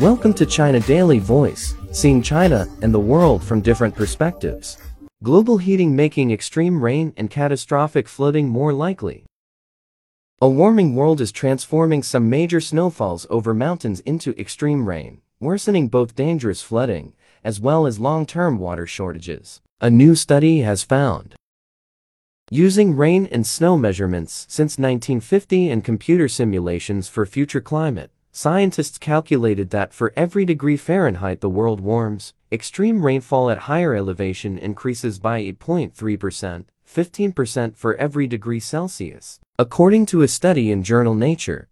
Welcome to China Daily Voice, seeing China and the world from different perspectives. Global heating making extreme rain and catastrophic flooding more likely. A warming world is transforming some major snowfalls over mountains into extreme rain, worsening both dangerous flooding as well as long-term water shortages. A new study has found. Using rain and snow measurements since 1950 and computer simulations for future climate, scientists calculated that for every degree Fahrenheit the world warms, extreme rainfall at higher elevation increases by 8.3%, 15% for every degree Celsius. According to a study in journal Nature,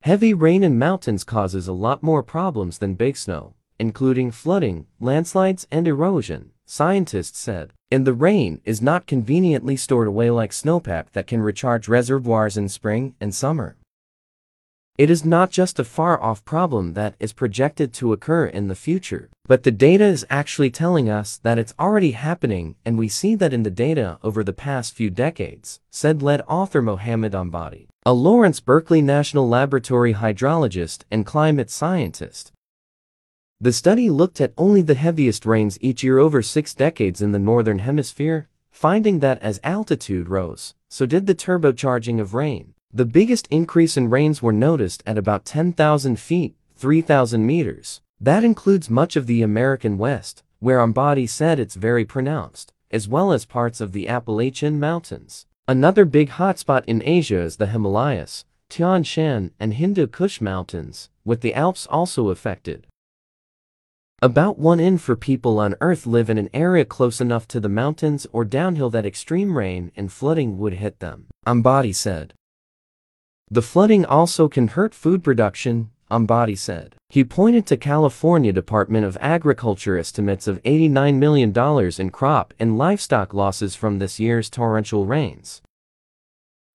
heavy rain in mountains causes a lot more problems than big snow, including flooding, landslides, and erosion, scientists said. And the rain is not conveniently stored away like snowpack that can recharge reservoirs in spring and summer. It is not just a far-off problem that is projected to occur in the future, but the data is actually telling us that it's already happening and we see that in the data over the past few decades, said lead author Mohammed Ombadi, a Lawrence Berkeley National Laboratory hydrologist and climate scientist. The study looked at only the heaviest rains each year over six decades in the Northern Hemisphere, finding that as altitude rose, so did the turbocharging of rain. The biggest increase in rains were noticed at about 10,000 feet, 3,000 meters. That includes much of the American West, where Ombadi said it's very pronounced, as well as parts of the Appalachian Mountains. Another big hotspot in Asia is the Himalayas, Tian Shan and Hindu Kush Mountains, with the Alps also affected. About one in four people on Earth live in an area close enough to the mountains or downhill that extreme rain and flooding would hit them, Ombadi said. The flooding also can hurt food production, Ombadi said. He pointed to California Department of Agriculture estimates of $89 million in crop and livestock losses from this year's torrential rains.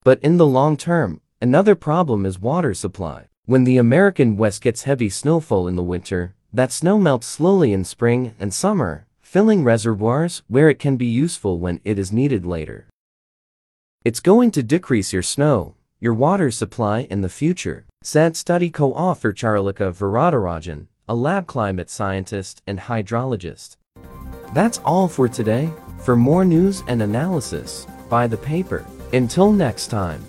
But in the long term, another problem is water supply. When the American West gets heavy snowfall in the winter, that snow melts slowly in spring and summer, filling reservoirs where it can be useful when it is needed later. It's going to decrease your snow, your water supply in the future, said study co-author Charuleka Varadharajan, a lab climate scientist and hydrologist. That's all for today. For more news and analysis, buy the paper. Until next time.